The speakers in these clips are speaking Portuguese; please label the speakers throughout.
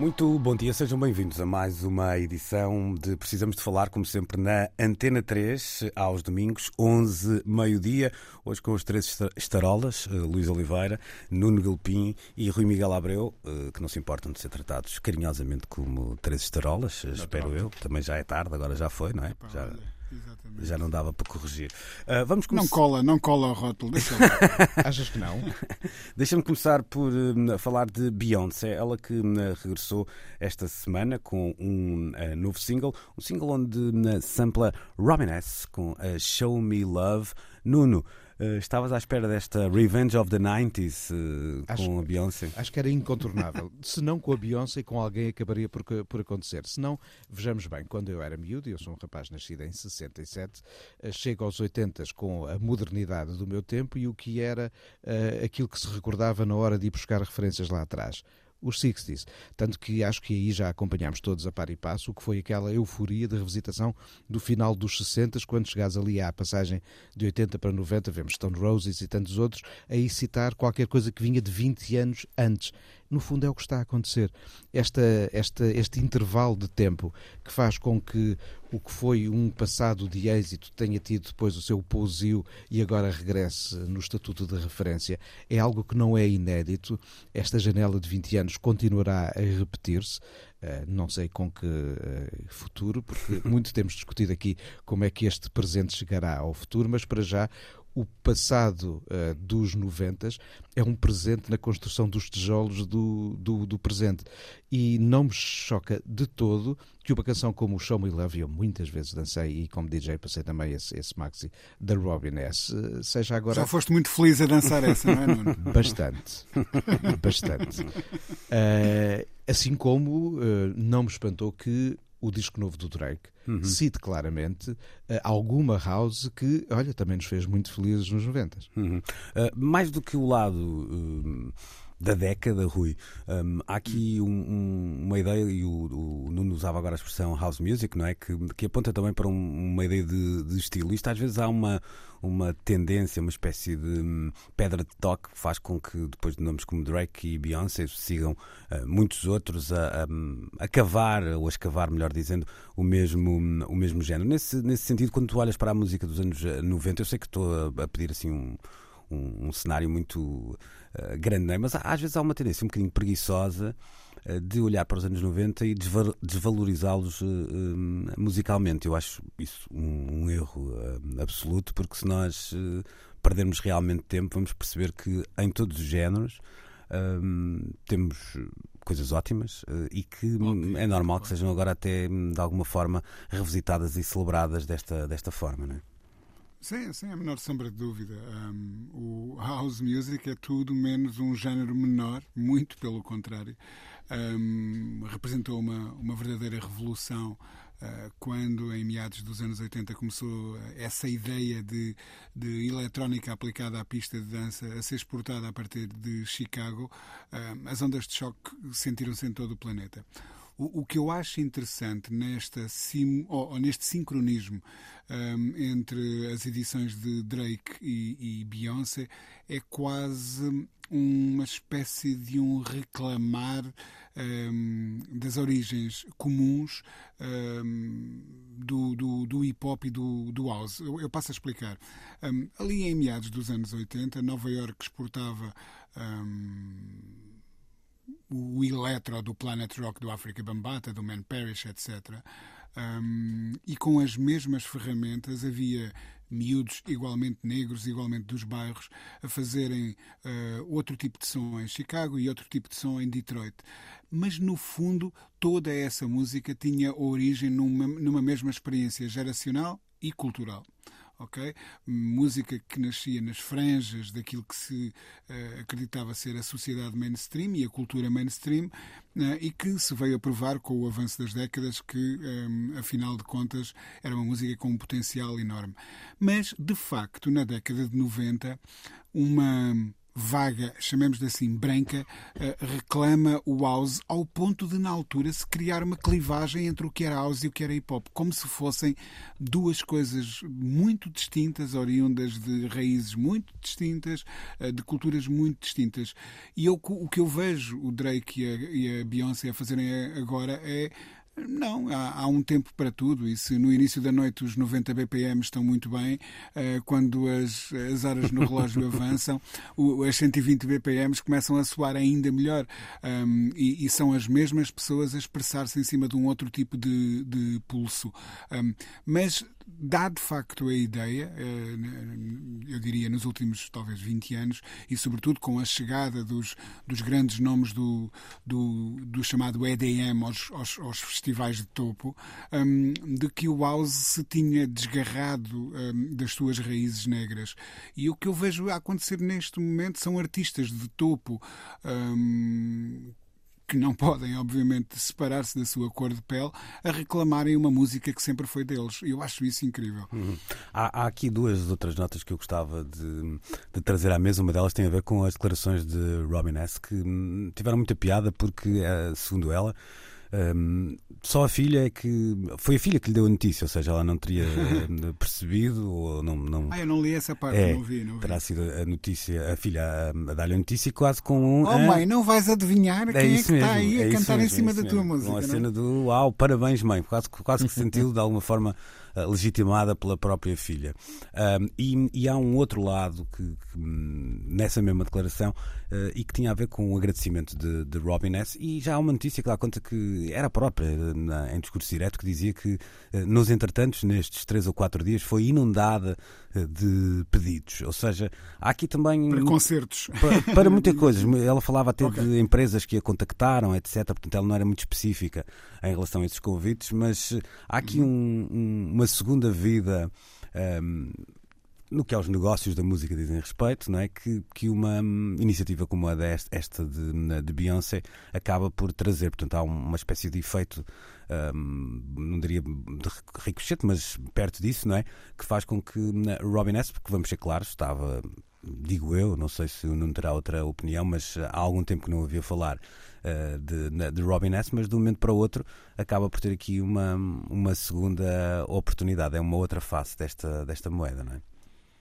Speaker 1: Muito bom dia, sejam bem-vindos a mais uma edição de Precisamos de Falar, como sempre, na Antena 3, aos domingos, 11, meio-dia. Hoje com os três esta- estarolas, eh, Luís Oliveira, Nuno Galpim e Rui Miguel Abreu, eh, que não se importam de ser tratados carinhosamente como três estarolas, eh, espero eu. Também já é tarde, agora já foi, não é? Já,
Speaker 2: exatamente.
Speaker 1: já não dava para corrigir. Ah, vamos
Speaker 2: Não
Speaker 1: começar.
Speaker 2: cola, não cola o rótulo. Deixa.
Speaker 3: Achas que não?
Speaker 1: Deixa-me começar por hum, falar de Beyoncé, ela que hum, regressou esta semana com um eh, novo single, um single onde hum, sampla Robin S. com a Show Me Love. Nuno, eh, estavas à espera desta Revenge of the 90s eh,
Speaker 3: Acho-
Speaker 1: com a Beyoncé?
Speaker 3: Acho que era incontornável. Se não com a Beyoncé, com alguém acabaria por, por acontecer. Se não, vejamos bem, quando eu era miúdo, eu sou um rapaz nascido em 67, eh, chego aos 80 com a modernidade do meu tempo e o que era aquilo que se recordava na hora de ir buscar referências lá atrás. Os 60s. Tanto que acho que aí já acompanhámos todos a par e passo o que foi aquela euforia de revisitação do final dos 60 quando chegares ali à passagem de 80 para 90, vemos Stone Roses e tantos outros, aí citar qualquer coisa que vinha de 20 anos antes. No fundo é o que está a acontecer. Esta, esta, este intervalo de tempo que faz com que o que foi um passado de êxito tenha tido depois o seu pousio e agora regresse no estatuto de referência é algo que não é inédito. Esta janela de 20 anos continuará a repetir-se. Uh, não sei com que uh, futuro, porque muito temos discutido aqui como é que este presente chegará ao futuro, mas para já o passado uh, dos 90 é um presente na construção dos tijolos do, do, do, presente. E não me choca de todo que uma canção como o Show Me Love, eu muitas vezes dancei e como DJ passei também esse, esse maxi da Robin S, uh, seja agora.
Speaker 2: Já foste muito feliz a dançar essa, não é, Nuno?
Speaker 3: Bastante. Bastante. Uh, assim como não me espantou que o disco novo do Drake uhum. cite claramente uh, alguma house que, olha, também nos fez muito felizes nos 90.
Speaker 1: Uhum. Uh, mais do que o lado uh, da década, Rui, um, há aqui um, um, uma ideia, e o, o Nuno usava agora a expressão house music, não é? Que, que aponta também para uma ideia de, de estilo. Isto às vezes há uma, uma tendência, uma espécie de um, pedra de toque que faz com que depois de nomes como Drake e Beyoncé sigam uh, muitos outros a, a, a, cavar, ou a escavar, melhor dizendo, o mesmo, o mesmo género. Nesse, nesse sentido, quando tu olhas para a música dos anos 90, eu sei que estou a, a pedir assim um, um, um cenário muito uh, grande, não é? mas às vezes há uma tendência um bocadinho preguiçosa uh, de olhar para os anos 90 e desvalorizá-los uh, musicalmente. Eu acho isso um, um erro absoluto, porque se nós perdermos realmente tempo, vamos perceber que em todos os géneros temos coisas ótimas e que Óbvio, é normal que sejam agora até de alguma forma revisitadas e celebradas desta, desta forma, não é?
Speaker 2: Sim, sem a menor sombra de dúvida. Um, o house music é tudo menos um género menor, muito pelo contrário. Um, representou uma, uma verdadeira revolução uh, quando, em meados dos anos 80, começou essa ideia de, de eletrónica aplicada à pista de dança a ser exportada a partir de Chicago. Um, as ondas de choque sentiram-se em todo o planeta. O, o, que eu acho interessante nesta sim, ou, ou neste sincronismo um, entre as edições de Drake e, e Beyoncé é quase uma espécie de um reclamar um, das origens comuns um, do, do, do, hip hop e do, do house. Eu, eu, passo a explicar. Um, ali em meados dos anos 80, Nova York exportava o eletro do Planet Rock, do Africa Bambata, do Man Parish, etc. Um, e com as mesmas ferramentas havia miúdos igualmente negros, igualmente dos bairros, a fazerem uh, outro tipo de som em Chicago e outro tipo de som em Detroit. Mas, no fundo, toda essa música tinha origem numa, numa mesma experiência geracional e cultural. Ok? Música que nascia nas franjas daquilo que se uh, acreditava ser a sociedade mainstream e a cultura mainstream uh, e que se veio a provar com o avanço das décadas que, um, afinal de contas, era uma música com um potencial enorme. Mas, de facto, na década de 90, uma vaga, chamemos-lhe assim, branca, eh, reclama o house ao ponto de, na altura, se criar uma clivagem entre o que era house e o que era hip hop, como se fossem duas coisas muito distintas, oriundas de raízes muito distintas, eh, de culturas muito distintas. E eu, o que eu vejo o Drake e a, e a Beyoncé a fazerem agora é não, há, há, um tempo para tudo e se no início da noite os 90 BPM estão muito bem, uh, quando as, as horas no relógio avançam, o, as 120 BPMs começam a soar ainda melhor um, e, e, são as mesmas pessoas a expressar-se em cima de um outro tipo de, de pulso. Um, mas dá de facto a ideia, eh, eu diria nos últimos talvez 20 anos, e sobretudo com a chegada dos, dos grandes nomes do, do, do chamado EDM aos, aos, aos, festivais de topo, hum, de que o house se tinha desgarrado hum, das suas raízes negras. E o que eu vejo acontecer neste momento são artistas de topo hum, que não podem, obviamente, separar-se da sua cor de pele, a reclamarem uma música que sempre foi deles. Eu acho isso incrível.
Speaker 1: Uhum. Há, há, aqui duas outras notas que eu gostava de, de, trazer à mesa. Uma delas tem a ver com as declarações de Robin S., que hum, tiveram muita piada, porque, eh, segundo ela, um, só a filha é que. Foi a filha que lhe deu a notícia, ou seja, ela não teria eh, percebido ou não, não.
Speaker 2: Ah, eu não li essa parte,
Speaker 1: é,
Speaker 2: não vi, não vi.
Speaker 1: Terá sido a notícia, a filha a, a dar-lhe a notícia quase com um.
Speaker 2: Oh, mãe, não vais adivinhar é quem é que mesmo, está aí a é cantar mesmo, em cima é da tua música.
Speaker 1: Uma cena do uau, parabéns, mãe. Quase, quase que sentiu de alguma forma legitimada pela própria filha. E, e, há um outro lado que, que hum, nessa mesma declaração uh, e que tinha a ver com o agradecimento de, de Robin S. E já há uma notícia que dá conta que era própria em discurso direto que dizia que uh, nos entretantos, nestes três ou quatro dias, foi inundada de pedidos. Ou seja, há aqui também.
Speaker 2: Para concertos.
Speaker 1: Para, para muitas coisas. Ela falava até okay. de empresas que a contactaram, etc. Portanto, ela não era muito específica em relação a esses convites, mas há aqui um, um, uma segunda vida. Um, no que aos negócios da música dizem respeito, não é? que, que uma hum, iniciativa como a desta, esta de, de Beyoncé acaba por trazer. Portanto, há uma espécie de efeito, um, não diria de ricochete, mas perto disso, não é? Que faz com que hum, Robin S., porque vamos ser claros, estava, digo eu, não sei se não terá outra opinião, mas há algum tempo que não ouvia falar uh, de, de Robin S., mas de um momento para o outro acaba por ter aqui uma, uma segunda oportunidade, é uma outra face desta, desta moeda, não é?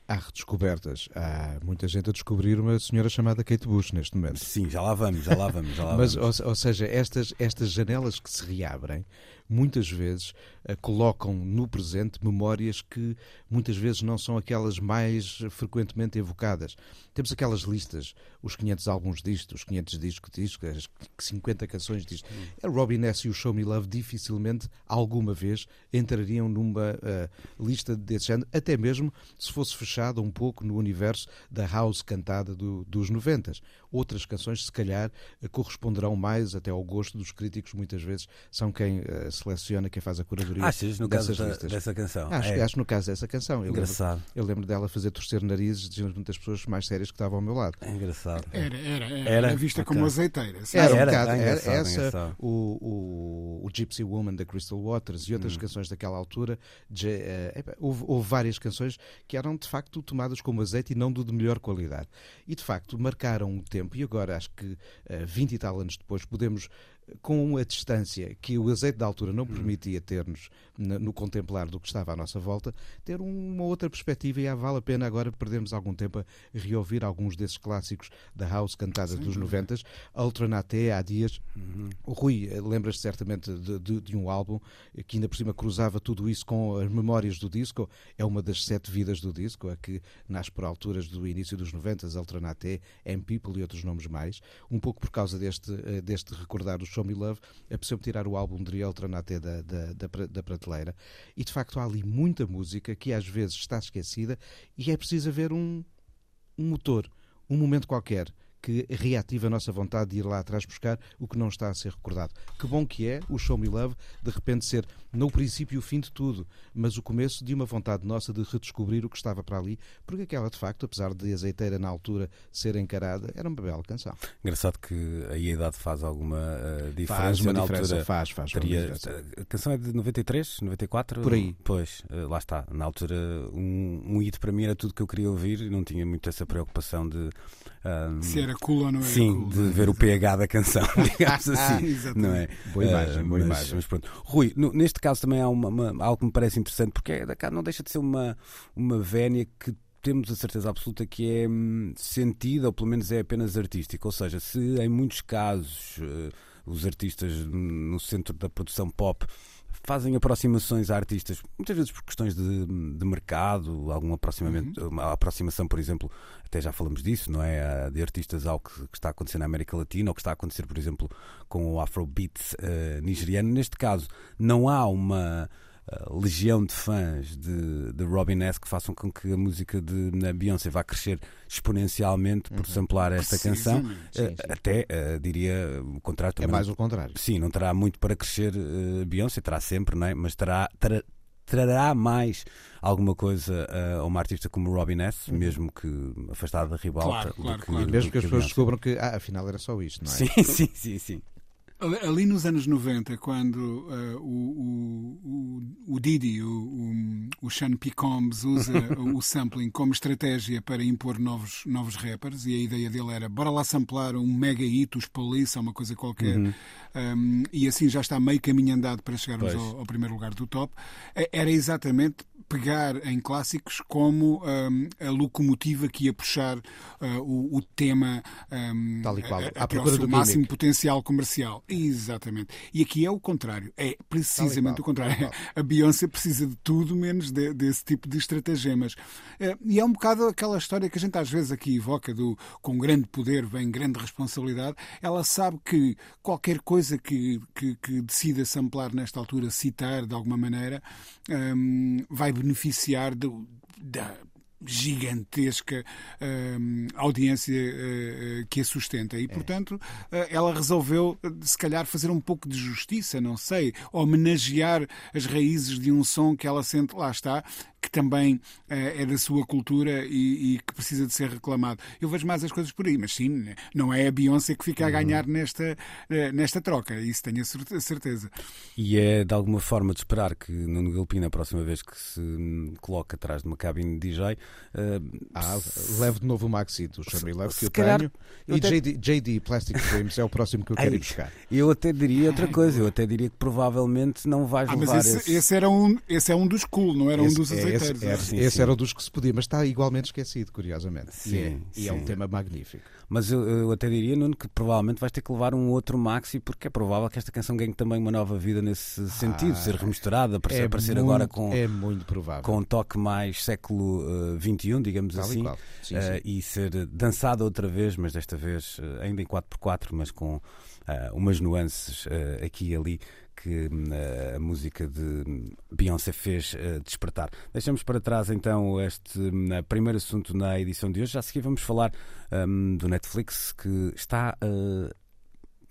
Speaker 3: Há redescobertas. Há muita gente a descobrir uma senhora chamada Kate Bush neste momento.
Speaker 1: Sim, já lá vamos, já lá vamos. Já lá
Speaker 3: Mas,
Speaker 1: vamos.
Speaker 3: Ou, ou, seja, estas, estas janelas que se reabrem muitas vezes uh, colocam no presente memórias que muitas vezes não são aquelas mais frequentemente evocadas. Temos aquelas listas, os 500 álbuns disto, os 500 discos disto, as 50 canções disto. Hum. A Robin S. e o Show Me Love dificilmente, alguma vez, entrariam numa uh, lista desse género, até mesmo se fosse fechada um pouco no universo da house cantada do, dos 90. Outras canções, se calhar, uh, corresponderão mais até ao gosto dos críticos, muitas vezes são quem uh, seleciona, quem faz a curadoria
Speaker 1: Achas, no
Speaker 3: dessas
Speaker 1: caso
Speaker 3: listas.
Speaker 1: dessa canção?
Speaker 3: Acho,
Speaker 1: é.
Speaker 3: acho no caso dessa canção.
Speaker 1: Eu Engraçado.
Speaker 3: Lembro, eu lembro dela fazer torcer narizes de muitas pessoas mais sérias que estavam ao meu lado.
Speaker 1: É engraçado.
Speaker 2: Era, era, era, era vista okay. como azeiteira.
Speaker 3: Era, era, um bocado, era, essa, o, o, o, Gypsy Woman da Crystal Waters e outras hum. canções daquela altura. De, uh, houve, houve, várias canções que eram de facto tomadas como azeite e não do de melhor qualidade. E de facto marcaram um tempo, e agora acho que uh, eh, 20 e tal anos depois podemos com a distância que o azeite da altura não permitia termos no contemplar do que estava à nossa volta, ter uma outra perspectiva e vale a pena agora perdermos algum tempo a reouvir alguns desses clássicos da House cantada Sim, dos 90 Ultranate, há dias. Uhum. Rui eh, lembras-te certamente de, de, de, um álbum que ainda por cima cruzava tudo isso com as memórias do disco. É uma das sete vidas do disco, a que nasce por alturas do início dos 90 Ultranate, M People e outros nomes mais. Um pouco por causa deste, eh, deste recordar os Show Me Love, apeteceu-me tirar o álbum de Riel Tranate da, da, da, da prateleira. E de facto há ali muita música que às vezes está esquecida e é preciso haver um, um motor, um momento qualquer que reativa a nossa vontade de ir lá atrás buscar o que não está a ser recordado. Que bom que é o Show Me Love de repente ser não o princípio e o fim de tudo, mas o começo de uma vontade nossa de redescobrir o que estava para ali, porque aquela de facto, apesar de azeiteira na altura ser encarada, era uma bela canção.
Speaker 1: Engraçado que a idade faz alguma uh, diferença.
Speaker 3: Faz uma
Speaker 1: na
Speaker 3: diferença,
Speaker 1: altura,
Speaker 3: faz, faz.
Speaker 1: teria, a canção é de 93, 94?
Speaker 3: Por aí.
Speaker 1: Pois, uh, lá está. Na altura, um, um hit para mim era tudo que eu queria ouvir e não tinha muito essa preocupação de.
Speaker 2: Um, Se era cool ou não era
Speaker 1: Sim,
Speaker 2: cool.
Speaker 1: de ver o pH da canção, digamos assim. não é?
Speaker 3: Boa imagem,
Speaker 1: Uh,
Speaker 3: boa
Speaker 1: mas,
Speaker 3: imagem.
Speaker 1: mas pronto. Rui, no- neste caso também há uma- uma- algo que me parece interessante, porque é, não deixa de ser uma, uma vénia que temos a certeza absoluta que é hum, sentida, ou pelo menos é apenas artística. Ou seja, se em muitos casos eh, os artistas no centro da produção pop fazem aproximações a artistas, muitas vezes por questões de, de mercado, algum aproximamento, uma aproximação, por exemplo, até já falamos disso, não é? Ah, De artistas ao que, que está a acontecer na América Latina, ou que está a acontecer, por exemplo, com o Afrobeat eh, nigeriano. Neste caso, não há uma ah, legião de fãs de, de Robin S que façam com que a música de na Beyoncé vá crescer exponencialmente por samplar esta canção.
Speaker 2: Precisamente.
Speaker 3: Sim,
Speaker 1: Eh,
Speaker 3: sim.
Speaker 1: Até, eh, diria, o contrário
Speaker 3: É
Speaker 1: também.
Speaker 3: mais o contrário.
Speaker 1: Sim, não terá muito para crescer eh, Beyoncé, terá sempre, não é? mas terá, terá, trará mais alguma coisa eh, a uma artista como Robin S, mesmo que afastada da ribalta.
Speaker 2: Claro, claro,
Speaker 1: do que,
Speaker 2: claro.
Speaker 3: Mesmo que as pessoas descubram que, ah, afinal era só isto, não é?
Speaker 1: Sim, sim, sim, sim.
Speaker 2: Ali- nos anos 90, quando eh, o, o, o, Didi, o, o, Sean P. Combs, usa o sampling como estratégia para impor novos, novos rappers, e a ideia dele era bora lá samplar um mega hit, os Police, ou uma coisa qualquer, um, e assim já está meio caminho andado para chegarmos ao, ao primeiro lugar do top. Eh, Era exatamente pegar em clássicos como um, a locomotiva que ia puxar uh, o, o tema um,
Speaker 3: Tal e qual,
Speaker 2: a- seu
Speaker 3: do
Speaker 2: máximo
Speaker 3: gimmick.
Speaker 2: potencial comercial. Exatamente. E aqui é o contrário. É precisamente o contrário. A Beyoncé precisa de tudo menos de- desse tipo de estratagemas. Eh, E é um bocado aquela história que a gente às vezes aqui evoca do com grande poder vem grande responsabilidade. Ela sabe que qualquer coisa que, que, que decida samplar nesta altura, citar de alguma maneira, hum, vai beneficiar do, da gigantesca hum, audiência eh, que a sustenta.
Speaker 3: É.
Speaker 2: E, portanto, eh, ela resolveu, eh, se calhar, fazer um pouco de justiça, não sei, homenagear as raízes de um som que ela sente, lá está, que também eh, é da sua cultura e, e que precisa de ser reclamado. Eu vejo mais as coisas por aí, mas sim, não é a Beyoncé que fica a ganhar nesta, eh, nesta troca, isso tenho a cer- certeza.
Speaker 1: E é de alguma forma de esperar que Nuno Galpino, a próxima vez que se hum, coloca atrás de uma cabine de DJ, eh,
Speaker 3: Ah, leve de novo o Maxi do Me Love que eu
Speaker 1: calhar-
Speaker 3: tenho.
Speaker 1: eu
Speaker 3: E
Speaker 1: até-
Speaker 3: JD, JD Plastic Dreams é o próximo que eu quero
Speaker 1: Ai,
Speaker 3: ir buscar.
Speaker 1: eu até diria outra coisa, eu até diria que provavelmente não vais
Speaker 2: Ah, mas
Speaker 1: levar
Speaker 2: esse,
Speaker 1: esse...
Speaker 2: esse era um, esse é um dos cool, não era um
Speaker 3: Esse-
Speaker 2: dos
Speaker 3: é, esse, é,
Speaker 2: é.
Speaker 1: Sim,
Speaker 3: esse
Speaker 1: sim.
Speaker 3: era o dos que se podia, mas está igualmente esquecido, curiosamente. e é,
Speaker 1: Sim,
Speaker 3: e é um
Speaker 1: sim.
Speaker 3: tema magnífico.
Speaker 1: Mas eu, eu até diria, Nuno, que provavelmente vais ter que levar um outro maxi, porque é provável que esta canção ganhe também uma nova vida nesse sentido, ser remisturada, aparecer, aparecer
Speaker 3: muito,
Speaker 1: agora com,
Speaker 3: é muito provável.
Speaker 1: com um toque mais século eh, XXI, digamos
Speaker 3: Tal e
Speaker 1: assim.
Speaker 3: Sim,
Speaker 1: eh,
Speaker 3: sim.
Speaker 1: e ser dançada outra vez, mas desta vez eh, ainda em 4x4, mas com eh, umas nuances aqui e ali que eh, a música de Beyoncé fez eh, despertar. Deixamos para trás então este hum, primeiro assunto na edição de hoje. Já a seguir vamos falar hum, do Netflix que está eh,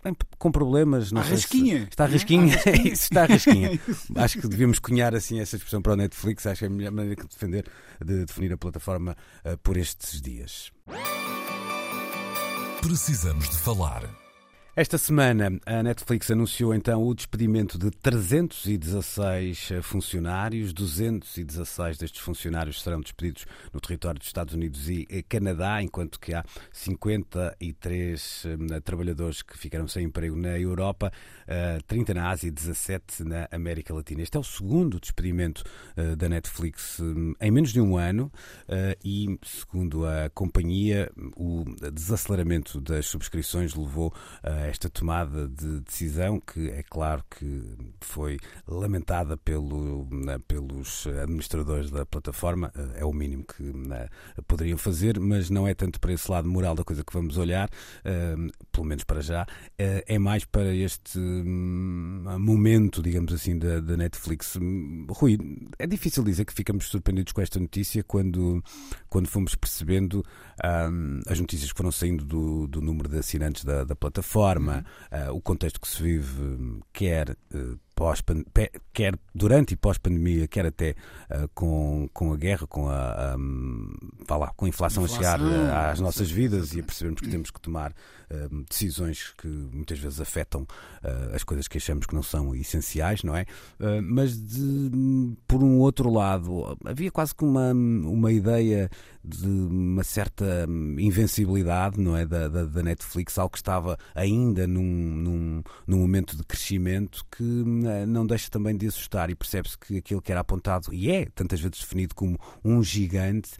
Speaker 1: bem, com problemas. Não
Speaker 2: À
Speaker 1: sei se- Está à
Speaker 2: não é?
Speaker 1: rasquinha.
Speaker 2: À rasquinha.
Speaker 1: Isso, está à rasquinha. Acho que devíamos cunhar assim essa expressão para o Netflix. Acho que é a melhor maneira de defender, de definir a plataforma eh, por estes dias.
Speaker 4: Precisamos de falar.
Speaker 1: Esta semana a Netflix anunciou então o despedimento de 316 funcionários. 216 destes funcionários serão despedidos no território dos Estados Unidos e eh, Canadá, enquanto que há 53 eh, trabalhadores que ficaram sem emprego na Europa, eh, 30 na Ásia e 17 na América Latina. Este é o segundo despedimento eh, da Netflix eh, em menos de um ano eh, e, segundo a companhia, o desaceleramento das subscrições levou a esta tomada de decisão que é claro que foi lamentada pelo, né, pelos administradores da plataforma, é o mínimo que né, poderiam fazer, mas não é tanto para esse lado moral da coisa que vamos olhar, pelo menos para já, é mais para este hum, momento, digamos assim, da, da Netflix. Rui, é difícil dizer que ficamos surpreendidos com esta notícia quando, quando fomos percebendo um, as notícias que foram saindo do, do número de assinantes da, da plataforma, uh, o contexto que se vive, quer uh, pós quer durante e pós-pandemia, quer até uh, com, com a guerra, com a, um, lá, com a inflação, inflação a chegar uh, às nossas vidas e a percebermos que temos que tomar uh, decisões que muitas vezes afetam as coisas que achamos que não são essenciais, não é? mas de, por um outro lado, havia quase que uma, uma ideia de uma certa invencibilidade, não é, da, da, da Netflix, algo que estava ainda num, num, num momento de crescimento que não deixa também de assustar e percebe-se que aquilo que era apontado, e é tantas vezes definido como um gigante,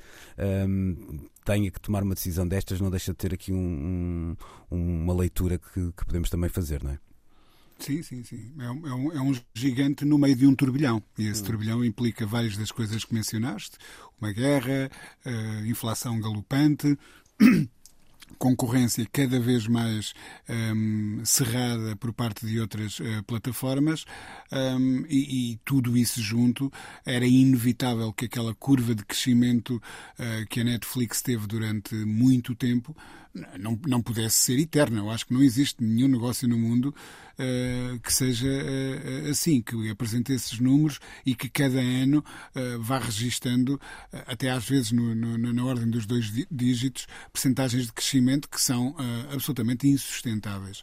Speaker 1: um, tenha que tomar uma decisão destas, não deixa de ter aqui um, um, uma leitura que, que podemos também fazer, não é?
Speaker 2: Sim, sim, sim. É um, é um, é gigante no meio de um turbilhão. E esse hum. turbilhão implica várias das coisas que mencionaste: uma guerra, uh, inflação galopante. Concorrência cada vez mais um, cerrada por parte de outras uh, plataformas um, e, e, tudo isso junto era inevitável que aquela curva de crescimento uh, que a Netflix teve durante muito tempo não, não pudesse ser eterna. Eu acho que não existe nenhum negócio no mundo uh, que seja assim, que apresente esses números e que cada ano vá registando, até às vezes no, no, na ordem dos dois dígitos, percentagens de crescimento que são absolutamente insustentáveis.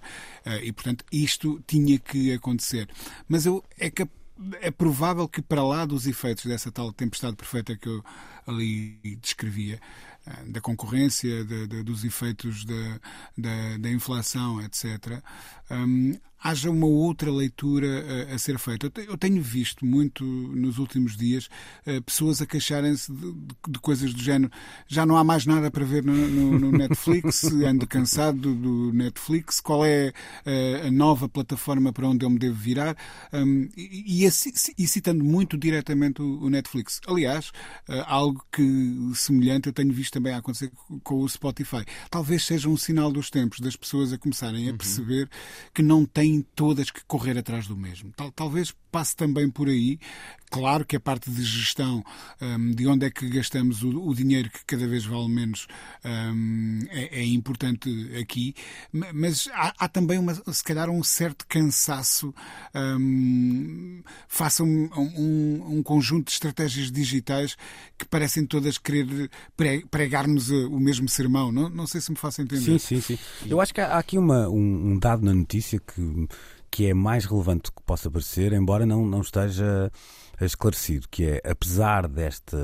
Speaker 2: e, portanto, isto tinha que acontecer. Mas eu, é é provável que, para lá dos efeitos dessa tal tempestade perfeita que eu ali descrevia, eh, da concorrência, de, de, dos efeitos da, da, da inflação, etc., um, haja uma outra leitura a, a, ser feita. Eu tenho visto muito nos últimos dias uh, pessoas a queixarem-se de, de, coisas do género. Já não há mais nada para ver no, no, no Netflix, ando cansado do, do, Netflix. Qual é uh, a nova plataforma para onde eu me devo virar? Um, e, e, e, citando muito diretamente o, o Netflix. Aliás, uh, algo que semelhante eu tenho visto também a acontecer com o Spotify. Talvez seja um sinal dos tempos das pessoas a começarem a uhum. perceber que não têm todas que correr atrás do mesmo. Tal, talvez passe também por aí. Claro que a parte de gestão, um, de onde é que gastamos o, o, dinheiro que cada vez vale menos, um, é, é, importante aqui, mas há, há, também, uma, se calhar, um certo cansaço um, face a um, um, um, conjunto de estratégias digitais que parecem todas querer pregar-nos o mesmo sermão. Não, não sei se me faço entender.
Speaker 1: Sim, sim, sim. Eu acho que há aqui uma, um, dado na notícia que que é mais relevante do que possa parecer, embora não, não esteja esclarecido, que é, apesar desta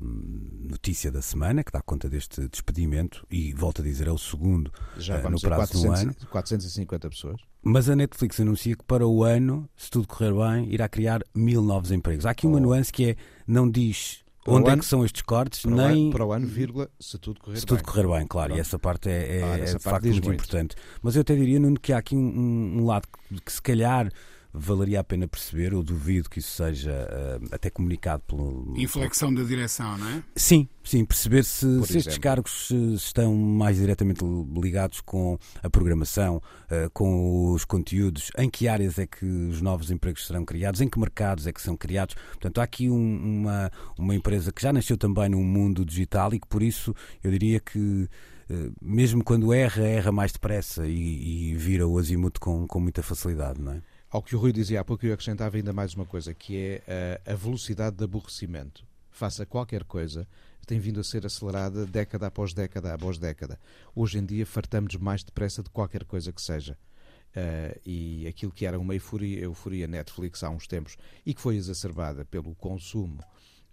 Speaker 1: notícia da semana, que dá conta deste despedimento, e volto a dizer, é o segundo
Speaker 3: Já uh,
Speaker 1: no prazo 400,
Speaker 3: de um
Speaker 1: ano.
Speaker 3: 450 pessoas.
Speaker 1: Mas a Netflix anuncia que para o ano, se tudo correr bem, irá criar mil novos empregos. Há aqui uma oh. nuance que é, não diz Onde é ano, que são estes cortes?
Speaker 3: Para
Speaker 1: nem...
Speaker 3: O ano, para o ano, vírgula, se tudo correr
Speaker 1: se
Speaker 3: bem.
Speaker 1: Se tudo correr bem, claro. E essa parte é, é, ah, é de facto muito, muito, importante. Mas eu até diria, Nuno, que há aqui um, um lado que se calhar valeria a pena perceber, ou duvido que isso seja uh, até comunicado pelo.
Speaker 2: Inflexão da direção, não é?
Speaker 1: Sim, sim, perceber se, se estes cargos estão mais diretamente ligados com a programação, uh, com os conteúdos, em que áreas é que os novos empregos serão criados, em que mercados é que são criados. Portanto, há aqui um, uma, uma empresa que já nasceu também num mundo digital e que por isso eu diria que eh, mesmo quando erra, erra mais depressa e, e vira o azimuth com, com muita facilidade, não é?
Speaker 3: Ao que o Rui dizia há pouco, eu acrescentava ainda mais uma coisa, que é a, a velocidade de aborrecimento. Faça qualquer coisa, tem vindo a ser acelerada década após década após década. Hoje em dia fartamos mais depressa de qualquer coisa que seja. Uh, e aquilo que era uma euforia, euforia Netflix há uns tempos e que foi exacerbada pelo consumo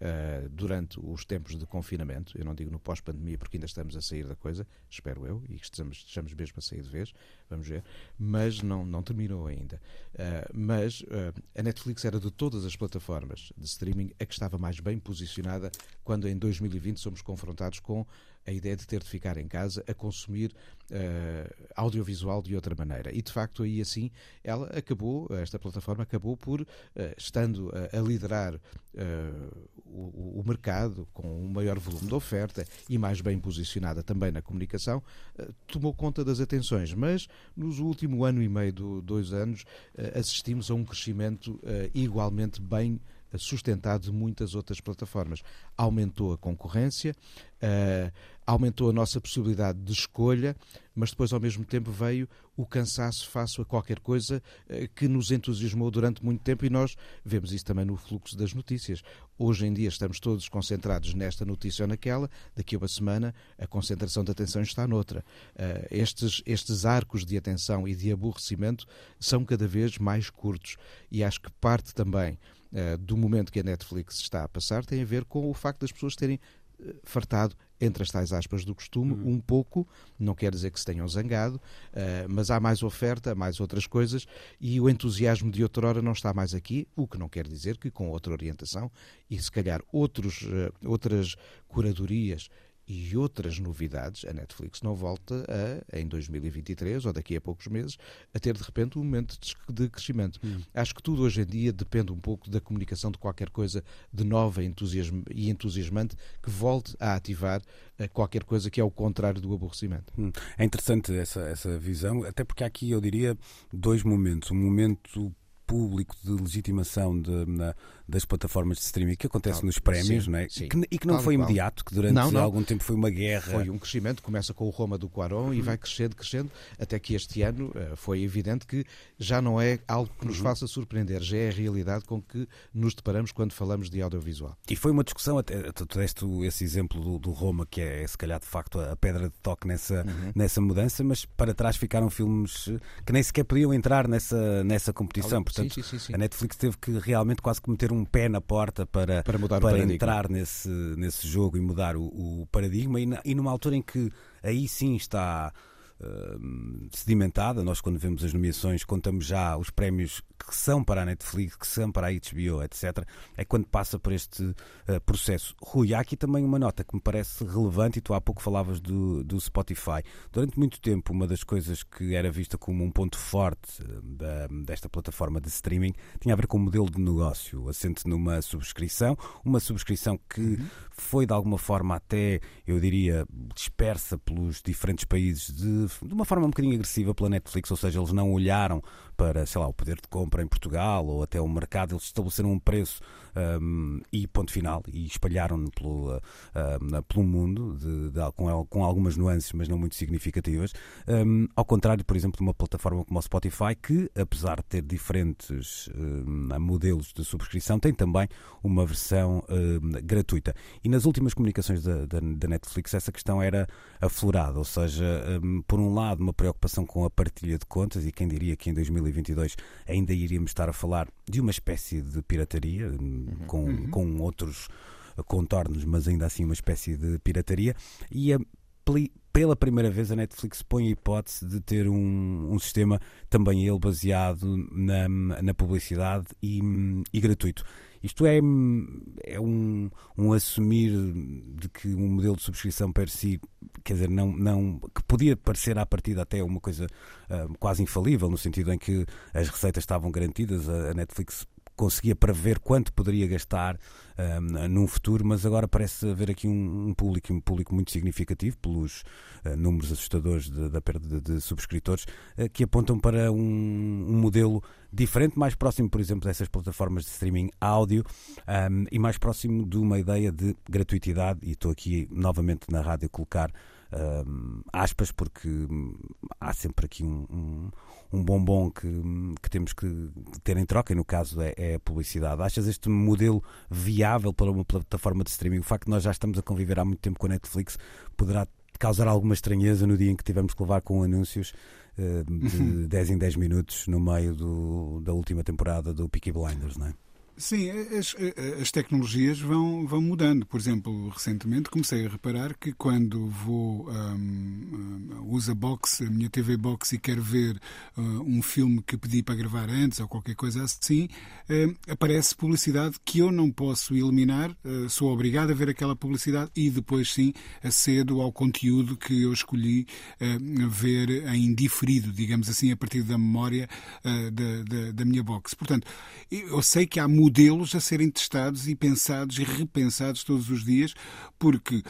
Speaker 3: uh, durante os tempos de confinamento, eu não digo no pós-pandemia porque ainda estamos a sair da coisa, espero eu, e estamos, estamos mesmo a sair de vez, vamos ver, mas não, não terminou ainda. Uh, mas uh, a Netflix era de todas as plataformas de streaming a que estava mais bem posicionada quando em 2020 somos confrontados com a ideia de ter de ficar em casa a consumir uh, audiovisual de outra maneira. E de facto, aí assim, ela acabou, esta plataforma acabou por, uh, estando a, a liderar uh, o, o, mercado com um maior volume de oferta e mais bem posicionada também na comunicação, tomou conta das atenções. Mas nos último ano e meio, do, dois anos, assistimos a um crescimento igualmente bem sustentado muitas outras plataformas. Aumentou a concorrência, uh, aumentou a nossa possibilidade de escolha, mas depois, ao mesmo tempo, veio o cansaço face a qualquer coisa uh, que nos entusiasmou durante muito tempo e nós vemos isso também no fluxo das notícias. Hoje em dia estamos todos concentrados nesta notícia ou naquela, daqui a uma semana a concentração de atenção está noutra. Uh, estes, estes arcos de atenção e de aborrecimento são cada vez mais curtos e acho que parte também uh, do momento que a Netflix está a passar tem a ver com o facto das pessoas terem uh, fartado, entre as tais aspas do costume, uhum. um pouco, não quer dizer que se tenham zangado, uh, mas há mais oferta, mais outras coisas, e o entusiasmo de outrora não está mais aqui, o que não quer dizer que com outra orientação e se calhar outros, outras curadorias e outras novidades, a Netflix não volta a, em 2023 ou daqui a poucos meses, a ter de repente um momento de crescimento. Hum. Acho que tudo hoje em dia depende um pouco da comunicação de qualquer coisa de nova e entusiasmante que volte a ativar eh, qualquer coisa que é o contrário do aborrecimento.
Speaker 1: Hum. É interessante essa, essa visão, até porque aqui eu diria dois momentos. Um momento público de legitimação de, na, das plataformas de streaming que acontece nos prémios,
Speaker 3: sim,
Speaker 1: não é?
Speaker 3: Sim.
Speaker 1: Que, e que não
Speaker 3: Tal
Speaker 1: foi imediato, que durante
Speaker 3: não, não.
Speaker 1: algum tempo foi uma guerra.
Speaker 3: Foi um crescimento, começa com o Roma do Quaron e vai crescendo, crescendo, até que este ano uh, foi evidente que já não é algo que nos uhum. faça surpreender, já é a realidade com que nos deparamos quando falamos de audiovisual.
Speaker 1: E foi uma discussão, até, tu deste esse exemplo do, do, Roma, que é se calhar de facto a pedra de toque nessa, uhum. nessa mudança, mas para trás ficaram filmes que nem sequer podiam entrar nessa, nessa competição. Portanto,
Speaker 3: sim, sim, sim,
Speaker 1: a Netflix teve que realmente quase que meter um pé na porta para,
Speaker 3: para, mudar
Speaker 1: para entrar nesse, nesse jogo e mudar o, o paradigma. E, na, e numa altura em que aí sim está uh, sedimentada. Nós, quando vemos as nomeações, contamos já os prémios que são para a Netflix, que são para a HBO, etc. É quando passa por este uh, processo. Rui, há aqui também uma nota que me parece relevante, e tu há pouco falavas do, do Spotify. Durante muito tempo, uma das coisas que era vista como um ponto forte eh, da, desta plataforma de streaming tinha a ver com o modelo de negócio, assente numa subscrição, uma subscrição que uhum. foi de alguma forma até, eu diria, dispersa pelos diferentes países de de, uma forma um bocadinho agressiva pela Netflix, ou seja, eles não olharam para, sei lá, o poder de compra em Portugal ou até o mercado, eles estabeleceram um preço um, e ponto final e espalharam-no pelo, uh, pelo mundo de, de, com, com, algumas nuances, mas não muito significativas. Um, ao contrário, por exemplo, de uma plataforma como o Spotify, que apesar de ter diferentes um, modelos de subscrição, tem também uma versão gratuita. E nas últimas comunicações da, da, da, Netflix, essa questão era aflorada, ou seja, por um lado, uma preocupação com a partilha de contas, e quem diria que em 2022 ainda iríamos estar a falar de uma espécie de pirataria, uhum. com, uhum. com outros contornos, mas ainda assim uma espécie de pirataria. E a, pela primeira vez a Netflix põe a hipótese de ter um, um sistema também ele baseado na, na publicidade e, e gratuito. Isto é, é um, um assumir de que um modelo de subscrição per si, quer dizer, não, não, que podia parecer à partida até uma coisa uh, quase infalível, no sentido em que as receitas estavam garantidas, a, a Netflix conseguia prever quanto poderia gastar um, num futuro, mas agora parece haver aqui um, um público, um público muito significativo pelos uh, números assustadores da perda de, de subscritores uh, que apontam para um, um, modelo diferente, mais próximo, por exemplo, dessas plataformas de streaming áudio e mais próximo de uma ideia de gratuitidade. E estou aqui novamente na rádio a colocar uh, aspas, porque há sempre aqui um, um, um bombom que, que, temos que ter em troca, e no caso é, é, a publicidade. Achas este modelo viável para uma plataforma de streaming? O facto de nós já estamos a conviver há muito tempo com a Netflix poderá causar alguma estranheza no dia em que tivermos que levar com anúncios uh, de 10 em 10 minutos no meio do, da última temporada do Peaky Blinders, não é?
Speaker 2: Sim, as, as, tecnologias vão, vão mudando. Por exemplo, recentemente comecei a reparar que quando vou um, um, uso a box, a minha TV box e quero ver uh, um filme que pedi para gravar antes ou qualquer coisa assim, uh, aparece publicidade que eu não posso eliminar, uh, sou obrigado a ver aquela publicidade e depois sim acedo ao conteúdo que eu escolhi ver em diferido, digamos assim, a partir da memória da, da, da minha box. Portanto, eu sei que há modelos a serem testados e pensados e repensados todos os dias, porque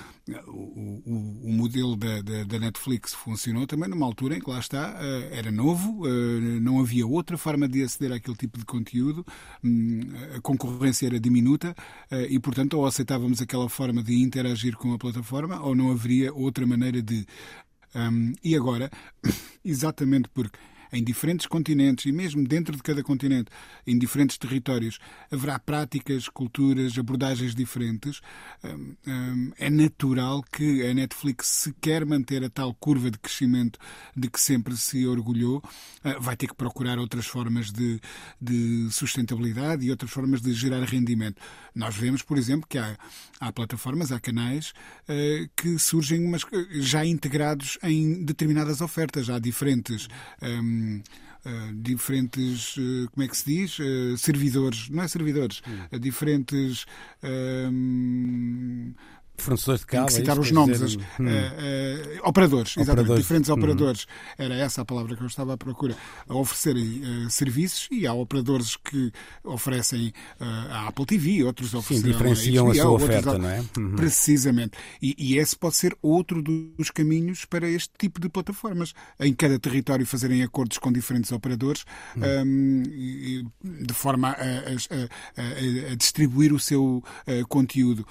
Speaker 2: o, o, o modelo da, da, da, Netflix funcionou também numa altura em que lá está, eh, era novo, eh, não havia outra forma de aceder àquele tipo de conteúdo, hum, a concorrência era diminuta eh, e, portanto, ou aceitávamos aquela forma de interagir com a plataforma ou não haveria outra maneira de. Um, e agora, exatamente porque em diferentes continentes e mesmo dentro de cada continente, em diferentes territórios, haverá práticas, culturas, abordagens diferentes. Hum, hum, é natural que a Netflix, se quer manter a tal curva de crescimento de que sempre se orgulhou, ah, vai ter que procurar outras formas de, de sustentabilidade e outras formas de gerar rendimento. Nós vemos, por exemplo, que há, há plataformas, há canais uh, que surgem mas já integrados em determinadas ofertas. Há diferentes um, Uh, diferentes, uh, como é que se diz? Uh, servidores, não é servidores, diferentes
Speaker 1: Fornecedores de cabo.
Speaker 2: que citar os nomes. Dizer... As, hum. uh, uh, operadores, exatamente. Diferentes uhum. operadores. Era essa a palavra que eu estava à procura. A oferecerem uh, serviços e há operadores que oferecem a Apple TV, outros oferecem.
Speaker 1: Sim, diferenciam a, HBO, a sua oferta, outros, não é?
Speaker 2: Uhum. Precisamente. E, e, esse pode ser outro dos caminhos para este tipo de plataformas. Em cada território fazerem acordos com diferentes operadores uhum. um, e, de forma a, a, a, distribuir o seu conteúdo.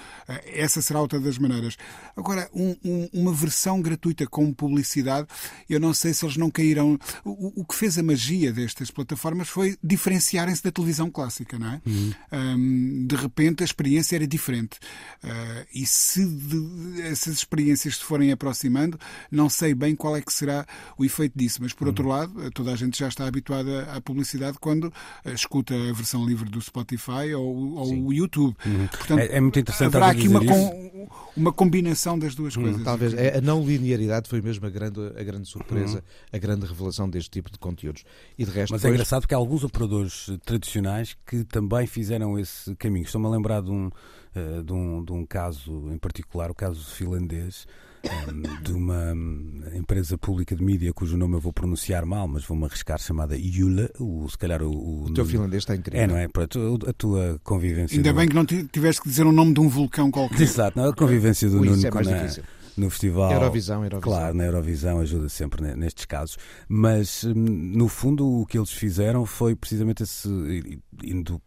Speaker 2: essa será outra das maneiras. Agora, um, um, uma versão gratuita com publicidade, eu não sei se eles não cairão. O, o que fez a magia destas plataformas foi diferenciarem-se da televisão clássica, não é? Uhum. Um, de repente a experiência era diferente. Uh, e se de, essas experiências se forem aproximando, não sei bem qual é que será o efeito disso. Mas, por uhum. outro lado, toda a gente já está habituada à publicidade quando escuta a versão livre do Spotify ou, ou o YouTube.
Speaker 1: Uhum. Portanto, é, é, muito interessante
Speaker 2: haverá aqui uma, com, uma combinação das duas hum, coisas.
Speaker 3: Talvez é, a não linearidade foi mesmo a grande, a grande surpresa, uhum. a grande revelação deste tipo de conteúdos. E de resto,
Speaker 1: Mas é engraçado porque há alguns operadores tradicionais que também fizeram esse caminho. Estou-me a lembrar de um, uh, de, um, de um caso em particular, o caso finlandês de uma empresa pública de mídia cujo nome eu vou pronunciar mal, mas vou-me arriscar, chamada Yula. O, se calhar o,
Speaker 3: o, o teu finlandês está incrível.
Speaker 1: É, não é? Para a tua convivência.
Speaker 2: Ainda bem que não tiveste que dizer o nome de um vulcão qualquer.
Speaker 1: Exato, não, a convivência do Nuno é na, no festival.
Speaker 3: Eurovisão, Eurovisão.
Speaker 1: Claro, na Eurovisão ajuda sempre nestes casos. Mas, hum, no fundo, o que eles fizeram foi precisamente esse. indo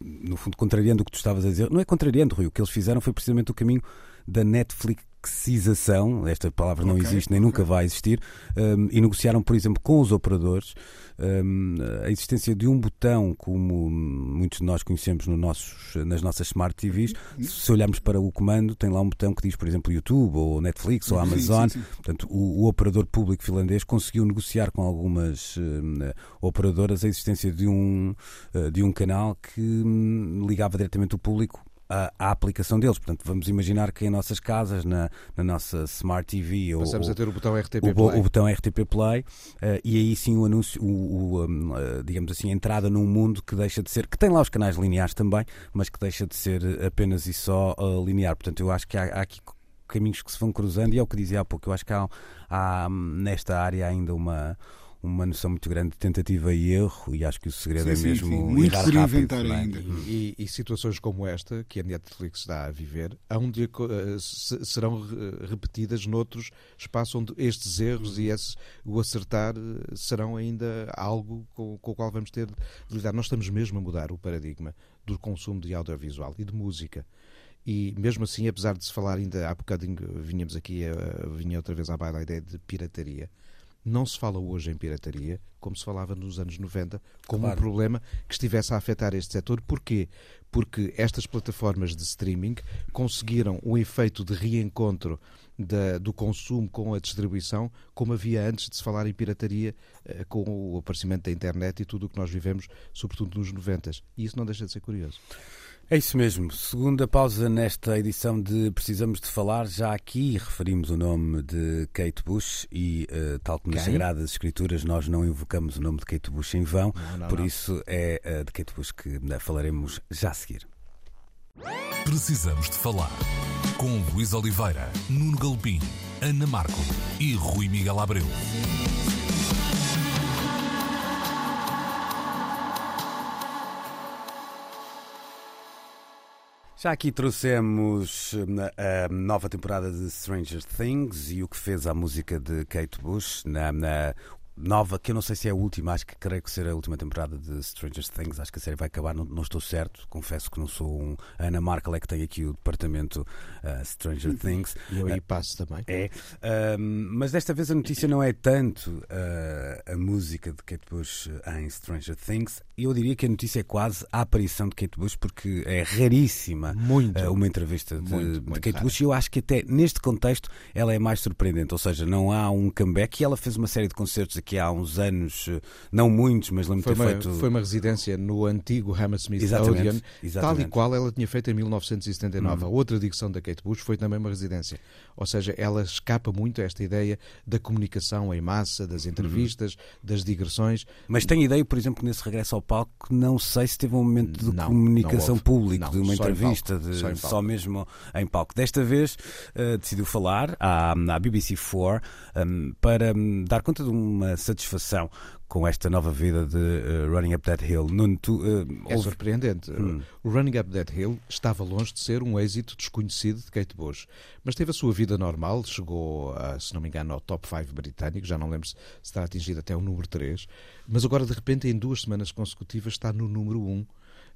Speaker 1: no fundo, contrariando o que tu estavas a dizer. Não é contrariando, Rui. O que eles fizeram foi precisamente o caminho da Netflix Netflixização, esta palavra não okay, existe nem nunca vai existir, um, e negociaram, por exemplo, com os operadores um, a existência de um botão, como muitos de nós conhecemos no nossos, nas nossas Smart TVs. Se olharmos para o comando, tem lá um botão que diz, por exemplo, YouTube, ou Netflix, ou Amazon. Sim, sim, sim. Portanto, o, o, operador público finlandês conseguiu negociar com algumas um, operadoras a existência de um, uh, de um canal que um, ligava diretamente o público a, a, aplicação deles. Portanto, vamos imaginar que em nossas casas, na, na nossa Smart TV,
Speaker 3: passamos
Speaker 1: ou,
Speaker 3: a ter o botão RTP
Speaker 1: o,
Speaker 3: Play,
Speaker 1: o botão RTP Play uh, e aí sim o anúncio, o, o um, uh, digamos assim, a entrada num mundo que deixa de ser, que tem lá os canais lineares também, mas que deixa de ser apenas e só uh, linear. Portanto, eu acho que há, há aqui caminhos que se vão cruzando e é o que dizia há pouco. Eu acho que há, há nesta área ainda uma uma noção muito grande de tentativa e erro, e acho que o segredo sim, é mesmo sim, sim.
Speaker 2: muito
Speaker 1: por
Speaker 2: inventar
Speaker 1: é?
Speaker 2: ainda.
Speaker 3: E, e, e, situações como esta, que a Netflix está a viver, hão de, uh, serão repetidas noutros espaços onde estes erros e esse, o acertar eh, serão ainda algo com, com o qual vamos ter de lidar. Nós estamos mesmo a mudar o paradigma do consumo de audiovisual e de música. E mesmo assim, apesar de se falar ainda há bocadinho, vinhamos aqui, uh, vinha outra vez à baila a ideia de pirataria não se fala hoje em pirataria como se falava nos anos 90, como claro. um problema que estivesse a afetar este setor. Porquê? porque estas plataformas de streaming conseguiram um efeito de reencontro da, do consumo com a distribuição, como havia antes de se falar em pirataria, eh, com o aparecimento da internet e tudo o que nós vivemos, sobretudo nos 90. E isso não deixa de ser curioso.
Speaker 1: É isso mesmo. Segunda pausa nesta edição de Precisamos de Falar. Já aqui referimos o nome de Kate Bush e, uh, tal como nas Sagradas Escrituras, nós não invocamos o nome de Kate Bush em vão. Não, não, por não. isso é uh, de Kate Bush que falaremos já a seguir.
Speaker 4: Precisamos de Falar com Luís Oliveira, Nuno Galpim, Ana Marco e Rui Miguel Abreu.
Speaker 1: Já aqui trouxemos a nova temporada de Stranger Things e o que fez a música de Kate Bush na, na nova, que eu não sei se é a última, acho que creio que será a última temporada de Stranger Things. Acho que a série vai acabar, não, não estou certo. Confesso que não sou um. A Ana Markle é que tem aqui o departamento uh, Stranger Things.
Speaker 3: E eu aí uh, passo também.
Speaker 1: É. Uh, mas desta vez a notícia não é tanto uh, a música de Kate Bush em Stranger Things. Eu diria que a notícia é quase a aparição de Kate Bush, porque é raríssima
Speaker 3: muito,
Speaker 1: uma entrevista de,
Speaker 3: muito,
Speaker 1: de
Speaker 3: muito
Speaker 1: Kate raro. Bush. E eu acho que até neste contexto ela é mais surpreendente. Ou seja, não há um comeback. E ela fez uma série de concertos aqui há uns anos, eh, não muitos, mas lembro
Speaker 3: foi
Speaker 1: ter
Speaker 3: uma,
Speaker 1: feito.
Speaker 3: Foi uma residência no antigo Hammersmith
Speaker 1: exatamente,
Speaker 3: Odeon,
Speaker 1: exatamente.
Speaker 3: tal e qual ela tinha feito em 1979. Hum. A outra digressão da Kate Bush foi também uma residência. Ou seja, ela escapa muito a esta ideia da comunicação em massa, das entrevistas, hum. das digressões.
Speaker 1: Mas tem ideia, por exemplo, nesse regresso ao palco, não sei se teve um momento de não, comunicação pública, de uma entrevista, de, só, só, mesmo em palco. Desta vez uh, decidiu falar à, à BBC4 um, para um, dar conta de uma satisfação com esta nova vida de uh, Running Up That Hill. Nuno, tu, uh,
Speaker 3: é ouve... surpreendente. Hum. O Running Up That Hill estava longe de ser um êxito desconhecido de Kate Bush, mas teve a sua vida normal, chegou, a, se não me engano, ao top 5 britânico, já não lembro se, se está atingido até o número 3, mas agora de repente em duas semanas consecutivas está no número 1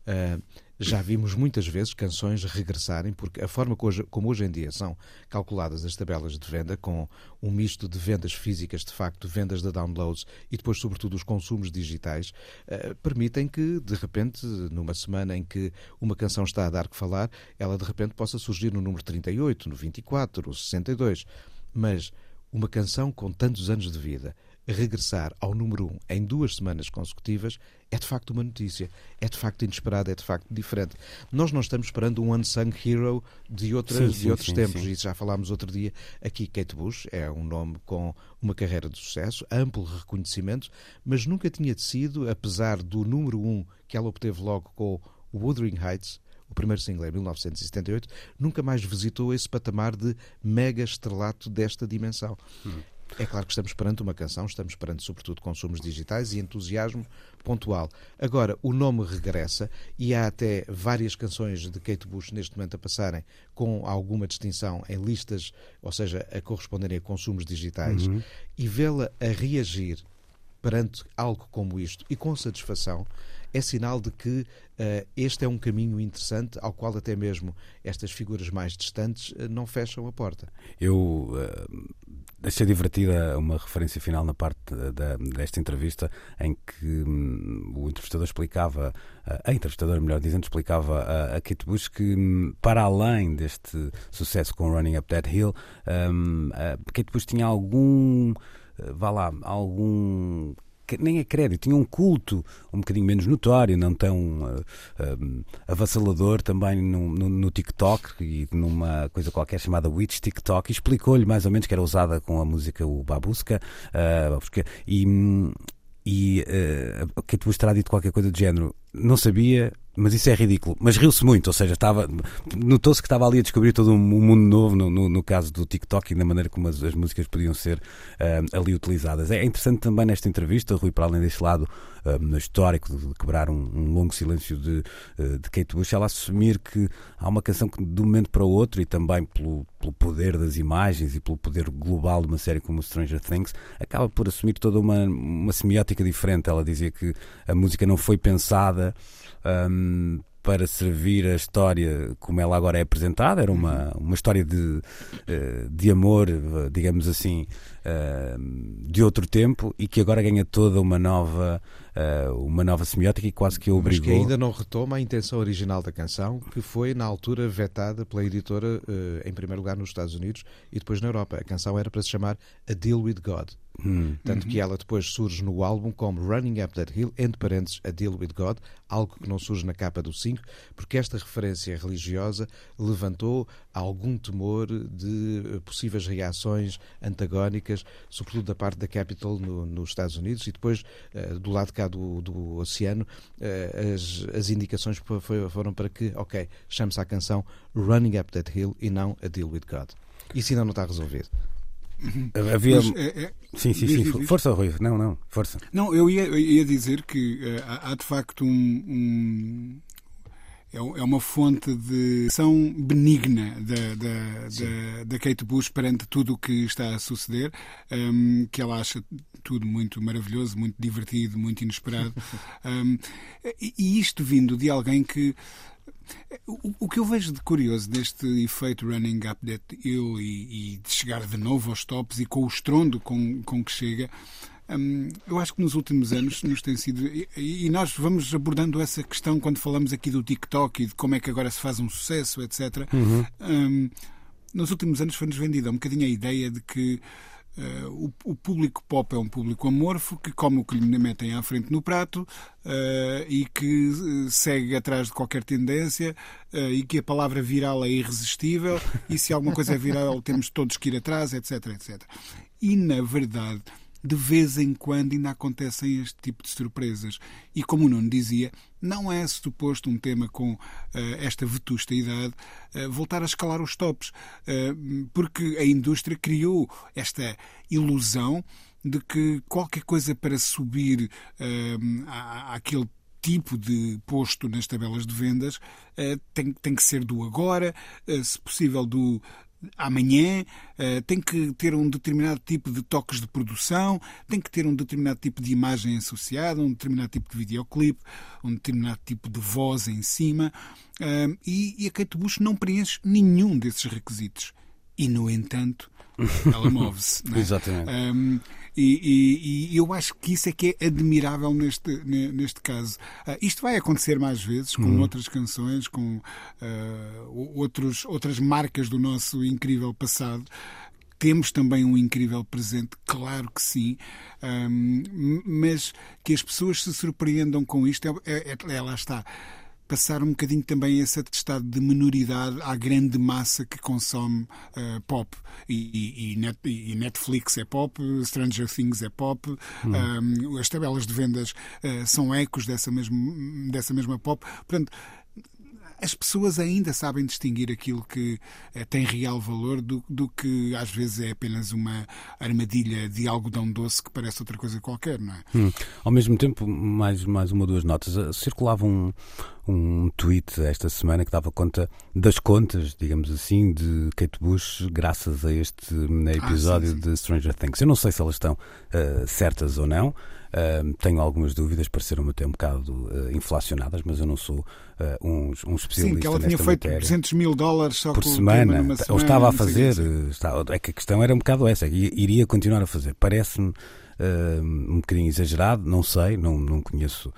Speaker 3: Uh, já vimos muitas vezes canções regressarem, porque a forma como hoje em dia são calculadas as tabelas de venda, com um misto de vendas físicas, de facto, vendas de downloads e depois, sobretudo, os consumos digitais, uh, permitem que, de repente, numa semana em que uma canção está a dar que falar, ela de repente possa surgir no número 38, no 24, no 62. Mas uma canção com tantos anos de vida regressar ao número 1 um em duas semanas consecutivas é de facto uma notícia, é de facto inesperado, é de facto diferente. Nós não estamos esperando um unsung hero de, outras, sim, sim, de outros sim, tempos, e já falámos outro dia aqui. Kate Bush é um nome com uma carreira de sucesso, amplo reconhecimento, mas nunca tinha sido, apesar do número 1 um que ela obteve logo com Wuthering Heights, o primeiro single em 1978, nunca mais visitou esse patamar de mega estrelato desta dimensão. Hum. É claro que estamos perante uma canção, estamos perante sobretudo consumos digitais e entusiasmo pontual. Agora, o nome regressa e há até várias canções de Kate Bush neste momento a passarem com alguma distinção em listas, ou seja, a corresponderem a consumos digitais, uhum. e vê-la a reagir perante algo como isto e com satisfação é sinal de que uh, este é um caminho interessante ao qual até mesmo estas figuras mais distantes uh, não fecham a porta.
Speaker 1: Eu uh, achei divertida uma referência final na parte da, desta entrevista em que um, o entrevistador explicava, a entrevistadora, melhor dizendo, explicava a, a Kate Bush que, hum, para além deste sucesso com Running Up That Hill, um, a Kate Bush tinha algum vá lá, algum nem é crédito, tinha um culto um bocadinho menos notório, não tão uh, avassalador também no, no, no, TikTok e numa coisa qualquer chamada Witch TikTok, explicou-lhe mais ou menos que era usada com a música o Babuska, uh, porque, e, e uh, Kate Bush terá dito qualquer coisa do género, não sabia, mas isso é ridículo. Mas riu-se muito, ou seja, estava, notou-se que estava ali a descobrir todo um mundo novo no, no, no caso do TikTok e na maneira como as, as músicas podiam ser uh, ali utilizadas. É interessante também nesta entrevista, Rui, para além deste lado no histórico de quebrar um, um longo silêncio de, uh, de Kate Bush, ela assumir que há uma canção que de um momento para o outro e também pelo, pelo poder das imagens e pelo poder global de uma série como Stranger Things, acaba por assumir toda uma, uma semiótica diferente. Ela dizia que a música não foi pensada um, para servir a história como ela agora é apresentada. Era uma, uma história de, eh, de amor, digamos assim, eh, de outro tempo e que agora ganha toda uma nova, eh, uma nova semiótica e quase que obrigou.
Speaker 3: Mas que ainda não retoma a intenção original da canção, que foi na altura vetada pela editora, em primeiro lugar nos Estados Unidos e depois na Europa. A canção era para se chamar A Deal with God. Hum. Tanto que ela depois surge no álbum como Running Up That Hill, entre parênteses, A Deal with God, algo que não surge na capa do 5, porque esta referência religiosa levantou algum temor de eh, possíveis reações antagónicas, sobretudo da parte da Capitol no, nos Estados Unidos, e depois, uh, do lado cá do, do oceano, uh, as, as indicações foram para que, ok, chame-se a canção Running Up That Hill e não A Deal with God. Isso ainda não está resolvido.
Speaker 1: Havia. Mas, é, é... Sim, sim, sim. Diz. Força, Rui. Não, não, força.
Speaker 2: Não, eu ia, eu ia dizer que uh, há, de facto um, um, é, é uma fonte de ação benigna da, da, da, da, Kate Bush perante tudo o que está a suceder, um, que ela acha tudo muito maravilhoso, muito divertido, muito inesperado. um, e, e isto vindo de alguém que o, o, que eu vejo de curioso neste efeito running up that hill e, e de chegar de novo aos tops e com o estrondo com, com que chega, hum, eu acho que nos últimos anos nos tem sido. E, e, nós vamos abordando essa questão quando falamos aqui do TikTok e de como é que agora se faz um sucesso, etc. Uhum. Hum, nos últimos anos foi-nos vendida um bocadinho a ideia de que Uh, o, o, público pop é um público amorfo que come o que lhe metem à frente no prato uh, e que uh, segue atrás de qualquer tendência e que a palavra viral é irresistível e se alguma coisa é viral temos todos que ir atrás, etc, etc. E na verdade de vez em quando ainda acontecem este tipo de surpresas. E como o Nuno dizia, não é suposto um tema com uh, esta vetusta idade uh, voltar a escalar os tops, uh, porque a indústria criou esta ilusão de que qualquer coisa para subir àquele tipo de posto nas tabelas de vendas tem, tem que ser do agora, se possível do amanhã, uh, tem que ter um determinado tipo de toques de produção, tem que ter um determinado tipo de imagem associada, um determinado tipo de videoclipe, um determinado tipo de voz em cima. Uh, e, e a Kate Bush não preenche nenhum desses requisitos. E, no entanto, ela move-se.
Speaker 1: É? Exatamente. Um,
Speaker 2: e, e, e, eu acho que isso é que é admirável neste, neste caso. Uh, isto vai acontecer mais vezes com uhum. outras canções, com uh, outros, outras marcas do nosso incrível passado. Temos também um incrível presente, claro que sim, um, mas que as pessoas se surpreendam com isto, é, é, é, lá está passar um bocadinho também esse atestado de menoridade à grande massa que consome uh, pop. E, e, net, e, Netflix é pop, Stranger Things é pop, hum. um, as tabelas de vendas uh, são ecos dessa mesma, dessa mesma pop. Portanto, as pessoas ainda sabem distinguir aquilo que é, tem real valor do, do, que às vezes é apenas uma armadilha de algodão doce que parece outra coisa qualquer, não é?
Speaker 1: Hum. Ao mesmo tempo, mais, mais uma ou duas notas. Eh, circulava um, um tweet esta semana que dava conta das contas, digamos assim, de Kate Bush, graças a este episódio ah, sim, sim. de Stranger Things. Eu não sei se elas estão uh, certas ou não. Uh, tenho algumas dúvidas, pareceram-me até um bocado uh, inflacionadas, mas eu não sou um, um especialista.
Speaker 2: Sim, que ela tinha feito
Speaker 1: matéria.
Speaker 2: 200 mil dólares só
Speaker 1: por semana, semana. Ou estava a fazer, está, é que a questão era um bocado essa, iria continuar a fazer. Parece-me um bocadinho exagerado, não sei, não, não conheço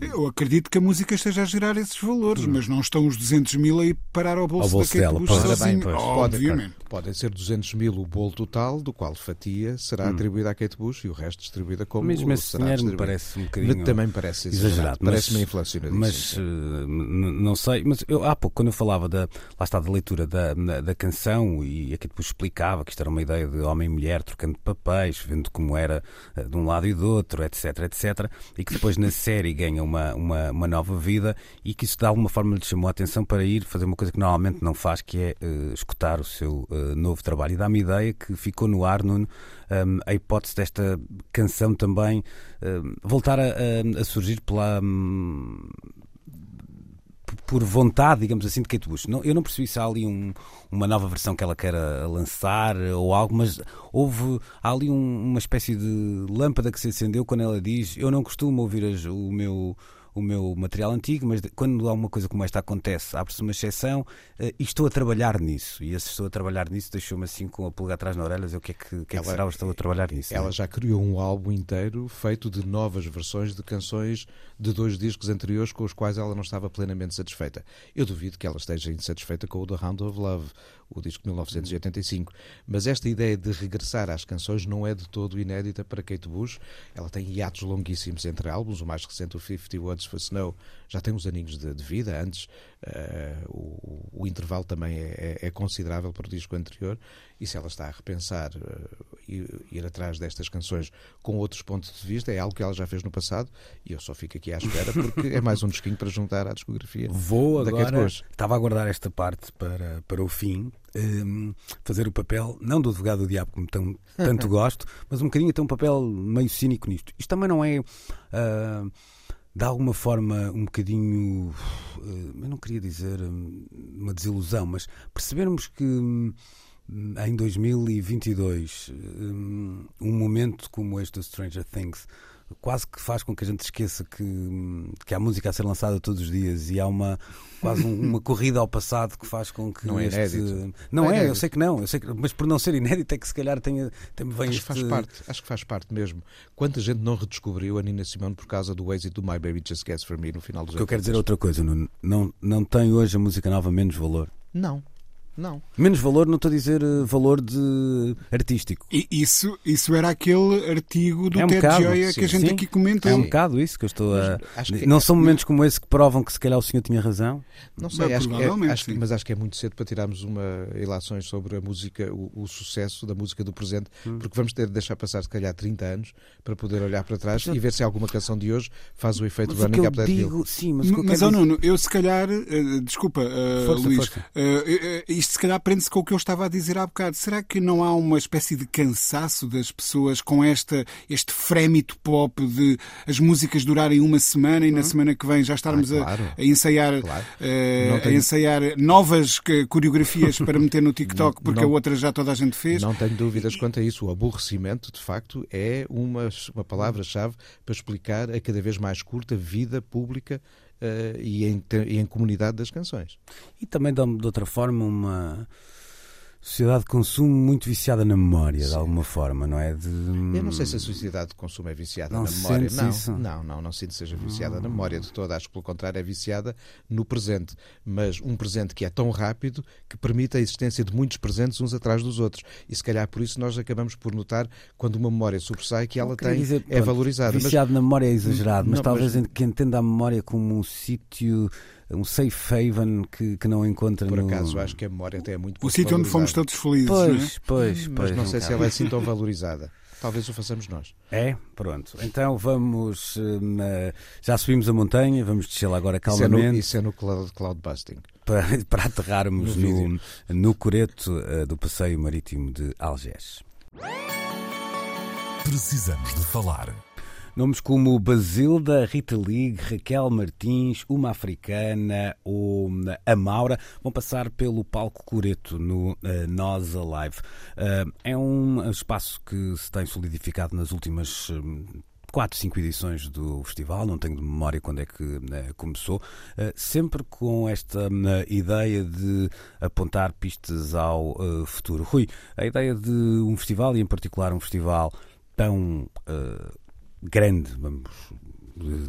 Speaker 2: eu acredito que a música esteja a gerar esses valores, hum. mas não estão os 200 mil a ir parar ao bolso, ao bolso da Kate Bush bem, obviamente.
Speaker 3: Podem ser 200 mil o bolo total, do qual fatia será hum. atribuída à Kate Bush e o resto distribuída como
Speaker 1: Mesmo esse dinheiro me parece um bocadinho
Speaker 3: também parece exagerado. Parece-me inflacionado.
Speaker 1: Mas uh, não sei, mas eu, há pouco, quando eu falava da, lá está, da leitura da, da canção e a Kate Bush explicava que isto era uma ideia de homem e mulher trocando papéis, vendo como era uh, de um lado e do outro, etc, etc, e que depois na série ganha uma, uma, uma, nova vida e que isso de alguma forma lhe chamou a atenção para ir fazer uma coisa que normalmente não faz, que é uh, escutar o seu uh, novo trabalho. E dá-me ideia que ficou no ar, Nuno, um, a hipótese desta canção também uh, voltar a, a, a, surgir pela. Um, por vontade, digamos assim, de Kate Bush. Não, eu não percebi se há ali um, uma nova versão que ela queira lançar ou algo, mas houve há ali um, uma espécie de lâmpada que se acendeu quando ela diz: Eu não costumo ouvir as, o meu o meu material antigo, mas quando há uma coisa como esta acontece, abre-se uma exceção uh, e estou a trabalhar nisso. E esse estou a trabalhar nisso deixou-me assim com a pulga atrás na orelha, o que é que, que, é que será? Estou a trabalhar nisso.
Speaker 3: Ela já criou um álbum inteiro feito de novas versões de canções de dois discos anteriores com os quais ela não estava plenamente satisfeita. Eu duvido que ela esteja insatisfeita com o The Hound of Love, o disco de 1985. Mas esta ideia de regressar às canções não é de todo inédita para Kate Bush. Ela tem hiatos longuíssimos entre álbuns, o mais recente, o 50 Words for Snow, já tem uns aninhos de, de vida. Antes, o, o, intervalo também é, é, é, considerável para o disco anterior. E se ela está a repensar uh, ir, ir, atrás destas canções com outros pontos de vista, é algo que ela já fez no passado. E eu só fico aqui à espera porque é mais um disquinho para juntar à discografia.
Speaker 1: Vou agora. Estava a guardar esta parte para, para o fim. Um, ehm, fazer o papel, não do advogado do diabo, como tão, tanto gosto, mas um bocadinho ter um papel meio cínico nisto. Isto também não é. Uh, de alguma forma um bocadinho, eh, eu não queria dizer hum, uma desilusão, mas percebermos que hum, em 2022 hum, um momento como este do Stranger Things quase que faz com que a gente esqueça que, que há música a ser lançada todos os dias e há uma quase um, uma corrida ao passado que faz com que
Speaker 3: não é
Speaker 1: este...
Speaker 3: inédito.
Speaker 1: não, não é, é eu sei que não, eu sei que... mas por não ser inédito é que se calhar tenha, tem vem
Speaker 3: acho
Speaker 1: este...
Speaker 3: que faz parte, acho que faz parte mesmo. Quanta gente não redescobriu a Nina Simone por causa do êxito do My Baby Just Gets For Me no final dos
Speaker 1: O que eu quero dizer é outra coisa, não, não, não tem hoje a música nova menos valor.
Speaker 3: Não, não.
Speaker 1: Menos valor, não estou a dizer uh, valor de artístico.
Speaker 2: E isso, isso era aquele artigo do é um Ted bocado, Gioia que a gente sim, aqui comentou.
Speaker 1: É um bocado isso que eu estou a. não é... são momentos como esse que provam que se calhar o senhor tinha razão?
Speaker 3: Não sei, acho que é, acho, mas acho que é muito cedo para tirarmos uma ilações sobre a música, o, o sucesso da música do presente, hum. porque vamos ter de deixar passar se calhar 30 anos para poder olhar para trás mas, e ver se alguma canção de hoje faz o efeito running up that
Speaker 1: digo, Sim, mas,
Speaker 2: mas oh, Nuno, eu se calhar, uh, desculpa, uh, força, Luís, força. Uh, isto se calhar prende-se com o que eu estava a dizer há bocado. Será que não há uma espécie de cansaço das pessoas com esta, este frémito pop de as músicas durarem uma semana e na uhum. semana que vem já estarmos ah, claro. a, a, ensaiar, claro. uh, a ensaiar novas coreografias para meter no TikTok porque não, a outra já toda a gente fez?
Speaker 3: Não tenho dúvidas quanto a isso. O aborrecimento, de facto, é uma, uma palavra-chave para explicar a cada vez mais curta vida pública e, em, e, em, comunidade das canções.
Speaker 1: E também de outra forma uma sociedade de consumo muito viciada na memória, Sim. de alguma forma, não é? De...
Speaker 3: Eu não sei se a sociedade de consumo é viciada não na memória. Não, isso? não, não, não sinto que seja viciada na memória de toda. Acho que, pelo contrário, é viciada no presente. Mas um presente que é tão rápido que permite a existência de muitos presentes uns atrás dos outros. E se calhar por isso nós acabamos por notar, quando uma memória sobressai, que ela tem, dizer, é pronto, valorizada.
Speaker 1: Viciado mas... na memória é exagerado, mas não, talvez mas... que entenda a memória como um sítio um safe haven que, que não encontra
Speaker 3: Por
Speaker 1: no...
Speaker 3: acaso, acho que a memória até é muito
Speaker 2: O sítio onde fomos todos felizes,
Speaker 1: pois,
Speaker 2: não
Speaker 1: é? Pois, pois.
Speaker 3: Mas não sei se ela é assim tão valorizada. Talvez o façamos nós.
Speaker 1: É? Pronto. Então vamos. Hum, já subimos a montanha, vamos descer agora calmamente.
Speaker 3: Isso é no, isso é no cloud, busting.
Speaker 1: Para, para aterrarmos no, no, no coreto uh, do passeio marítimo de Algés.
Speaker 4: Precisamos de falar.
Speaker 1: Nomes como Basilda, Rita Lee, Raquel Martins, Uma Africana ou a Maura vão passar pelo palco Coreto no uh, Nós Alive. Uh, é um espaço que se tem solidificado nas últimas. Uh, quatro, cinco edições do festival, não tenho de memória quando é que uh, começou, uh, sempre com esta uh, ideia de apontar pistas ao futuro. Rui, a ideia de um festival, e em particular um festival tão grande, vamos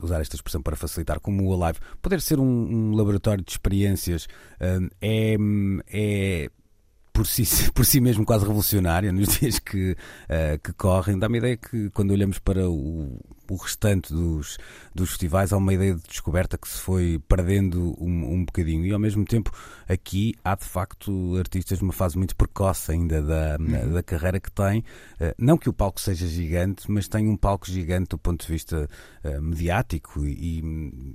Speaker 1: usar esta expressão para facilitar, como o Alive, poder ser um, um laboratório de experiências uh, é, é por si, por si mesmo quase revolucionária nos dias que, uh, que correm. Dá-me a ideia que quando olhamos para o, o restante dos, dos festivais há uma ideia de descoberta que se foi perdendo um, um bocadinho. E ao mesmo tempo aqui há de facto artistas numa fase muito precoce ainda da, uhum. da carreira que têm. Uh, não que o palco seja gigante, mas tem um palco gigante do ponto de vista uh, mediático e,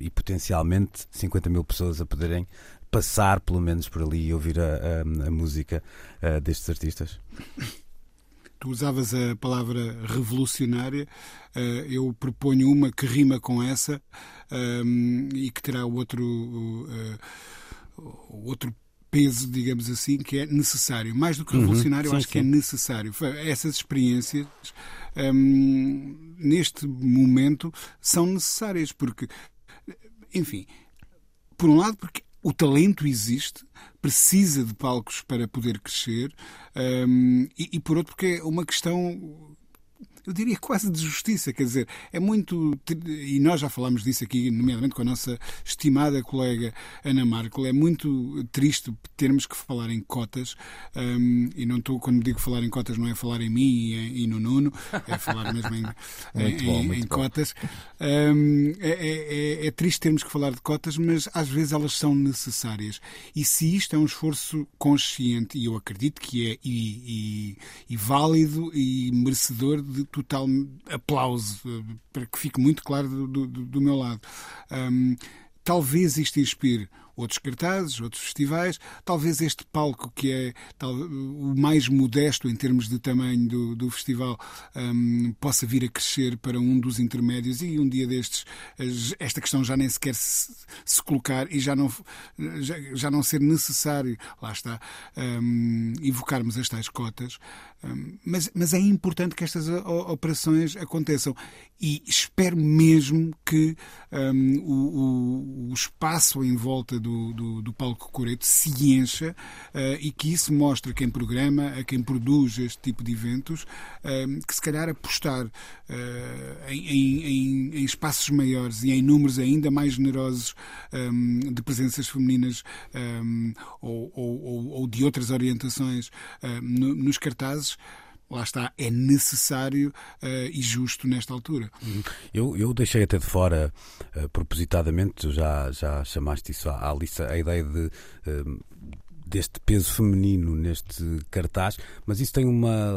Speaker 1: e, potencialmente 50 mil pessoas a poderem passar pelo menos por ali e ouvir a, a, a música uh, destes artistas?
Speaker 2: Tu usavas a palavra revolucionária, uh, eu proponho uma que rima com essa um, e que terá outro, uh, outro peso, digamos assim, que é necessário. Mais do que uhum. revolucionário, uhum, sim, eu acho sim. que é necessário. Essas experiências, um, neste momento, são necessárias, porque enfim, por um lado, porque o talento existe, precisa de palcos para poder crescer, um, e, e, por outro, porque é uma questão eu diria quase de justiça, quer dizer, é muito. E nós já falámos disso aqui, nomeadamente com a nossa estimada colega Ana Markel, é muito triste termos que falar em cotas, um, e não estou, quando digo falar em cotas, não é falar em mim e, e no Nuno, é falar mesmo em, em, bom, em, cotas. Um, é, é, é, é triste termos que falar de cotas, mas às vezes elas são necessárias. E se isto é um esforço consciente, e eu acredito que é, e, e, e válido e merecedor de total aplauso, eh, para que fique muito claro do, do, do meu lado. Um, talvez isto inspire outros cartazes, outros festivais. Talvez este palco, que é tal, o mais modesto em termos de tamanho do, do festival, um, possa vir a crescer para um dos intermédios e um dia destes esta questão já nem sequer se, se colocar e já não, já, já, não ser necessário, lá está, um, evocarmos as tais cotas. Um, mas, mas é importante que estas operações aconteçam. E espero mesmo que um, o, o, espaço em volta do, do, do palco Coreto se encha uh, e que isso mostre a quem programa, a quem produz este tipo de eventos, uh, que se calhar apostar uh, em, em, em, espaços maiores e em números ainda mais generosos um, de presenças femininas um, ou, ou, ou, de outras orientações no, nos cartazes lá está, é necessário uh, e justo nesta altura.
Speaker 1: Eu, eu deixei até de fora, uh, propositadamente, já, já chamaste isso à, Alice, a ideia de. Uh, deste peso feminino neste cartaz, mas isso tem uma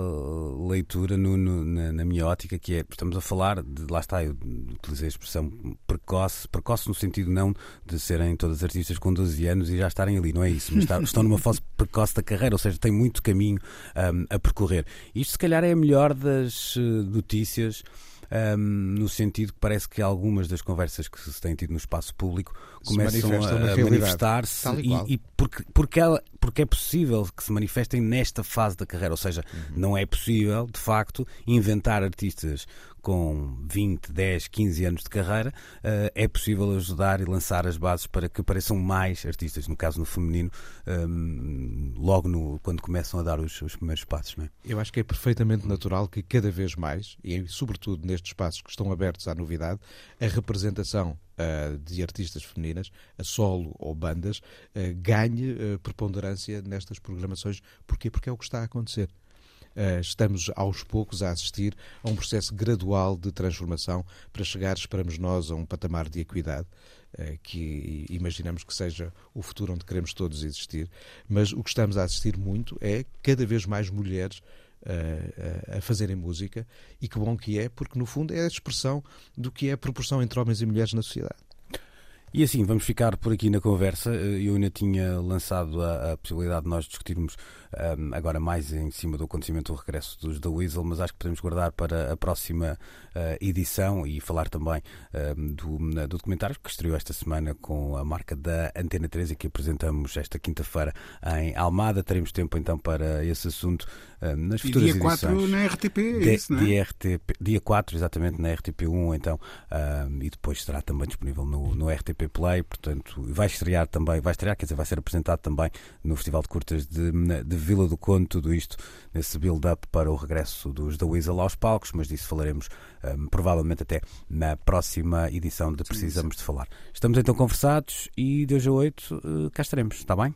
Speaker 1: leitura no, no, na, na, minha ótica que é, estamos a falar de, lá está, eu utilizei a expressão precoce, precoce no sentido não de serem todas artistas com 12 anos e já estarem ali, não é isso, mas está, estão numa fase precoce da carreira, ou seja, tem muito caminho um, a percorrer. Isto se calhar é a melhor das eh, notícias um, no sentido que parece que algumas das conversas que se têm tido no espaço público começam a, a manifestar-se e, e, porque, porque, ela, porque é possível que se manifestem nesta fase da carreira, ou seja, uhum. não é possível, de facto, inventar artistas com 20, 10, 15 anos de carreira, uh, é possível ajudar e lançar as bases para que apareçam mais artistas, no caso no feminino, ehm, logo no, quando começam a dar os, os, primeiros passos. Não é?
Speaker 3: Eu acho que é perfeitamente natural que cada vez mais, e sobretudo nestes espaços que estão abertos à novidade, a representação uh, de artistas femininas, a solo ou bandas, uh, ganhe preponderância nestas programações. Porquê? Porque é o que está a acontecer. Eh, estamos aos poucos a assistir a um processo gradual de transformação para chegar, esperamos nós, a um patamar de equidade eh, que imaginamos que seja o futuro onde queremos todos existir, mas o que estamos a assistir muito é cada vez mais mulheres a, a fazerem música e que bom que é, porque no fundo é a expressão do que é a proporção entre homens e mulheres na sociedade.
Speaker 1: E assim, vamos ficar por aqui na conversa. Eh, eu ainda tinha lançado a, a possibilidade de nós discutirmos um, agora mais em cima do acontecimento do regresso dos da Weasel, mas acho que podemos guardar para a próxima uh, edição e falar também um, do, do documentário que estreou esta semana com a marca da Antena 13 que apresentamos esta quinta-feira em Almada. Teremos tempo então para esse assunto um, nas futuras
Speaker 2: dia edições. Dia 4 na RTP, é isso, não é?
Speaker 1: Dia, RTP, dia 4, exatamente, na RTP1, então, e depois estará também disponível no, no RTP Play, portanto, vai estrear também, vai estrear, quer dizer, vai ser apresentado também no Festival de Curtas de, de Vila do Conde, tudo isto nesse build-up para o regresso dos The Weasel aos palcos, mas disso falaremos um, provavelmente até na próxima edição de Precisamos de Falar. Estamos então conversados e de hoje a oito uh, cá estaremos, está bem?